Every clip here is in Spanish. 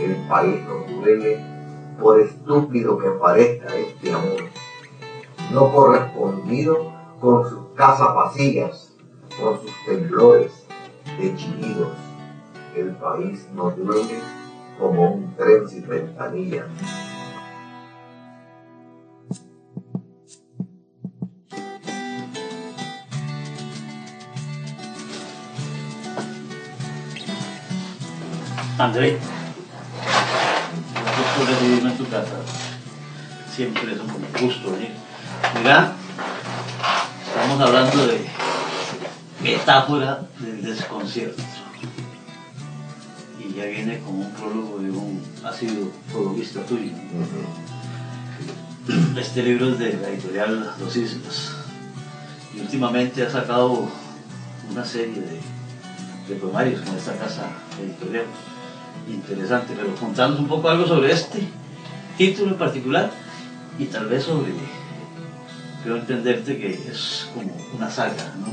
el país nos duele por estúpido que parezca este amor, no correspondido con sus casas vacías, con sus temblores de chillidos. El país nos duele como un tren sin ventanilla. André, recibirme en tu casa. Siempre es un gusto venir. Mira, estamos hablando de metáfora del desconcierto. Y ya viene como un prólogo de un ácido prologuista tuyo. Este libro es de la editorial Los Islas. Y últimamente ha sacado una serie de, de poemarios con esta casa editorial interesante, pero contanos un poco algo sobre este título en particular y tal vez sobre, quiero entenderte que es como una saga, ¿no?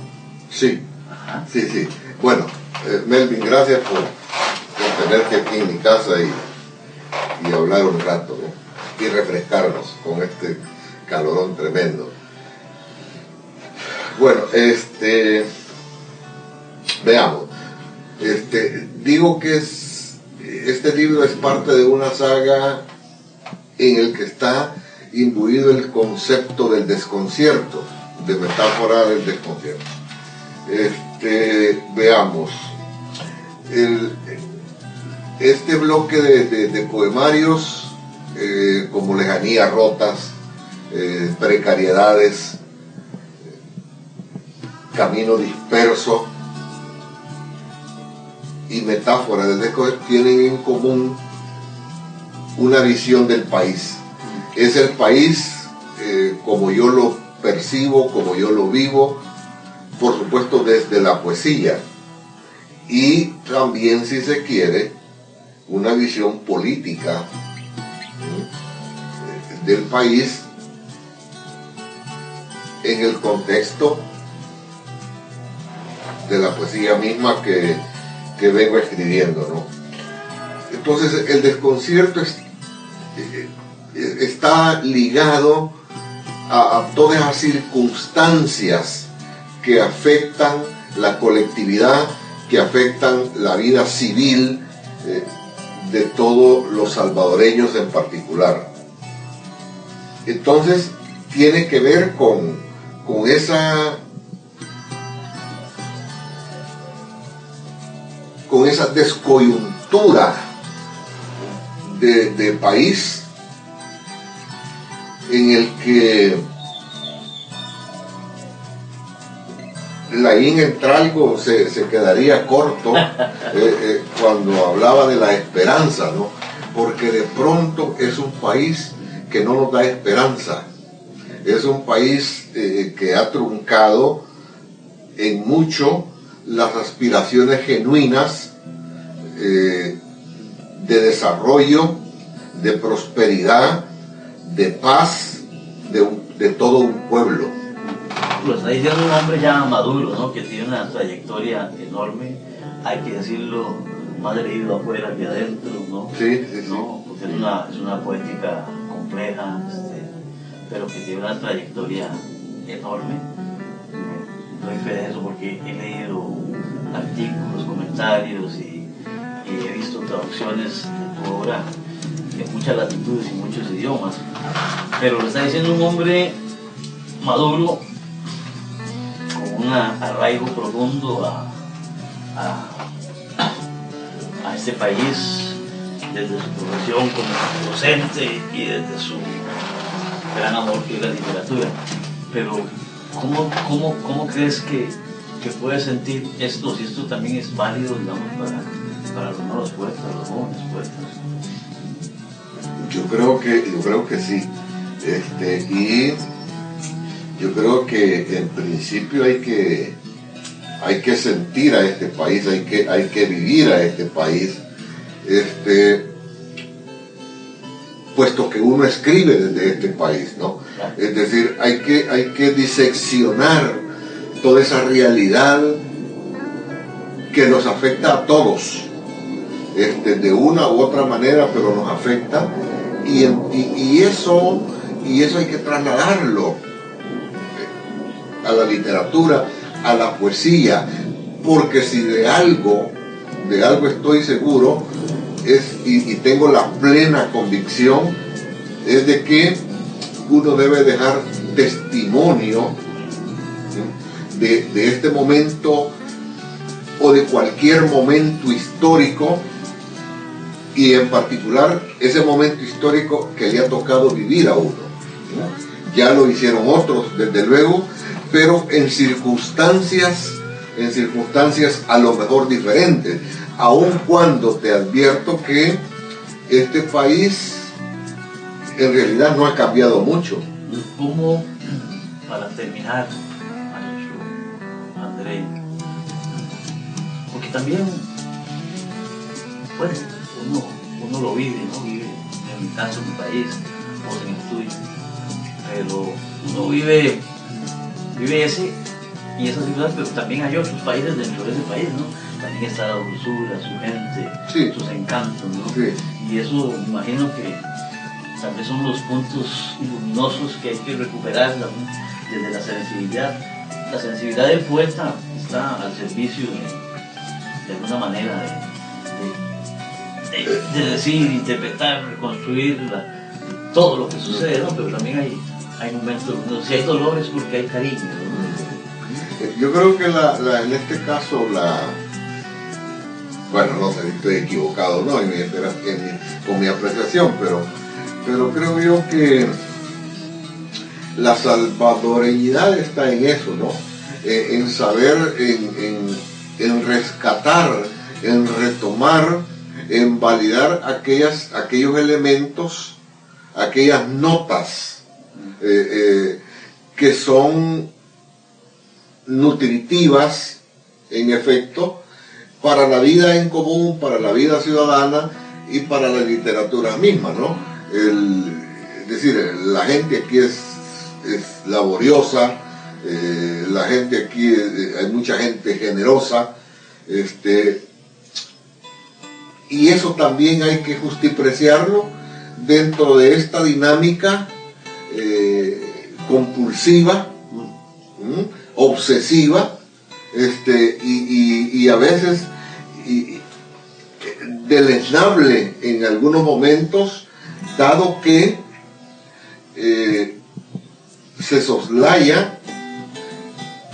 Sí, Ajá. sí, sí. Bueno, eh, Melvin, gracias por, por tenerte aquí en mi casa y, y hablar un rato ¿no? y refrescarnos con este calorón tremendo. Bueno, este, veamos. Este, digo que es este libro es parte de una saga en el que está imbuido el concepto del desconcierto, de metáfora del desconcierto. Este, veamos, el- este bloque de, poemarios, eh, como lejanías rotas, eh, precariedades, camino disperso, y metáfora del desconcierto tienen en común una visión del país. Es el país eh, como yo lo percibo, como yo lo vivo, por supuesto desde la poesía. Y también, si se quiere, una visión política del país en el contexto de la poesía misma que, que vengo escribiendo, ¿no? Entonces el desconcierto es- eh, eh, está ligado a, a todas las circunstancias que afectan la colectividad, que afectan la vida civil eh, de todos los salvadoreños en particular. Entonces tiene que ver con, con esa con esa descoyuntura de, país en el que Laín Entralgo se, se quedaría corto eh, eh, cuando hablaba de la esperanza, ¿no? Porque de pronto es un país que no nos da esperanza. Es un país eh, que ha truncado en mucho las aspiraciones genuinas eh, de desarrollo, de prosperidad, de paz de, un- de todo un pueblo. Lo está diciendo un hombre ya maduro, ¿no? Que tiene una trayectoria enorme, hay que decirlo, más leído afuera que adentro, ¿no? Sí, sí, sí. ¿no? Porque es una, es una poética compleja, este, pero que tiene una trayectoria enorme. Porque he leído artículos, comentarios y, he visto traducciones de tu obra de muchas latitudes y muchos idiomas. Pero lo está diciendo un hombre maduro con un arraigo profundo a este país desde su profesión como docente y desde su gran amor que es la literatura. Pero, ¿cómo, cómo, cómo crees que, que puedes sentir esto? Si esto también es válido, digamos, para, para los nuevos poetas, los jóvenes poetas. Yo creo que, yo creo que sí. Este, y yo creo que en principio hay que, hay que sentir a este país, hay que, hay que vivir a este país. Este, puesto que uno escribe desde este país, ¿no? Es decir, hay que, hay que diseccionar toda esa realidad que nos afecta a todos. este, de una u otra manera, pero nos afecta. Y, y, y eso, y eso hay que trasladarlo a la literatura, a la poesía, porque si de algo, de algo estoy seguro, y, tengo la plena convicción, es de que uno debe dejar testimonio de, de este momento o de cualquier momento histórico y en particular ese momento histórico que le ha tocado vivir a uno. ¿no? Ya lo hicieron otros, desde luego, pero en circunstancias, en circunstancias a lo mejor diferentes, aun cuando te advierto que este país en realidad no ha cambiado mucho. ¿Cómo, para terminar, André, porque también, bueno, uno, uno lo vive, ¿no? Vive, en mi caso, en mi país, o en el tuyo, pero uno vive, vive ese y esa ciudad, pero también hay otros países dentro de ese país, ¿no? También está la dulzura, su gente, Sí. sus encantos, ¿no? Sí. Y eso me imagino que tal vez son los puntos luminosos que hay que recuperar ¿no? desde la sensibilidad. La sensibilidad del poeta está al servicio de, de alguna manera de, de- de- de decir, interpretar, reconstruir la- todo lo que sucede, ¿no? pero también hay, hay momentos, si hay dolor es porque hay cariño. ¿no? Yo creo que la, en este caso la bueno no sé si estoy equivocado no con mi apreciación pero pero creo yo que la salvadoreñidad está en eso no Eh, en saber en, en- en rescatar en retomar en validar aquellas aquellos elementos aquellas notas eh, eh, que son nutritivas, en efecto, para la vida en común, para la vida ciudadana y para la literatura misma, ¿no? El- es decir, la gente aquí es, laboriosa, eh, la gente aquí, eh, hay mucha gente generosa, este, y eso también hay que justipreciarlo dentro de esta dinámica eh, compulsiva. Obsesiva, este, y, y- a veces y- deleznable en algunos momentos, dado que eh, se soslaya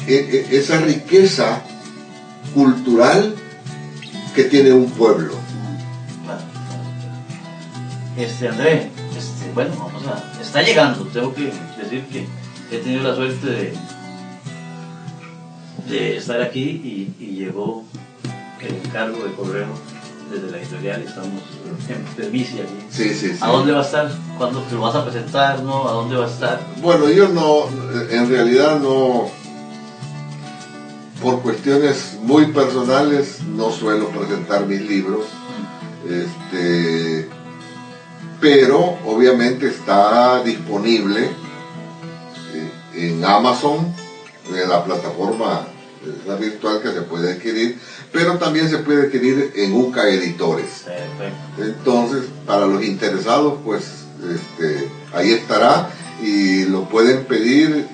e- e- esa riqueza cultural que tiene un pueblo. Este, André, este, bueno, vamos a. Está llegando, tengo que decir que he tenido la suerte de, de estar aquí y, y llegó el encargo de correo desde la editorial estamos en permiso aquí. Sí, sí, sí. ¿A dónde va a estar? ¿Cuándo te lo vas a presentar? ¿No? ¿A dónde va a estar? Bueno, yo no, en realidad no, por cuestiones muy personales, no suelo presentar mis libros, este, pero obviamente está disponible eh, en Amazon, en la plataforma eh, la virtual que se puede adquirir, pero también se puede adquirir en UCA Editores. Perfecto. Entonces, para los interesados, pues este, ahí estará y lo pueden pedir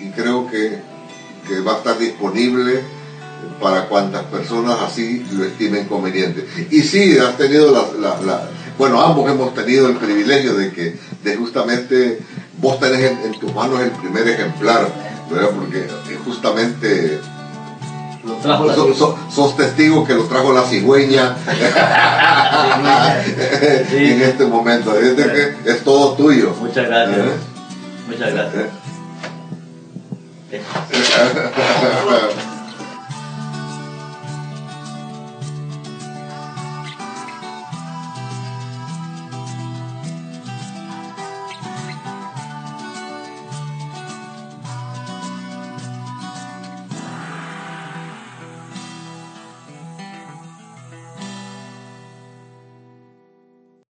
y creo que, que va a estar disponible para cuantas personas así lo estimen conveniente. Y sí, has tenido la, la- la- bueno, ambos hemos tenido el privilegio de que de justamente vos tenés en, en tus manos el primer ejemplar, ¿verdad? Porque justamente trajo la sos, sos- sos testigo que lo trajo la cigüeña Sí. en este momento. Es, de que es todo tuyo. Muchas gracias. Eh. Muchas gracias. Eh.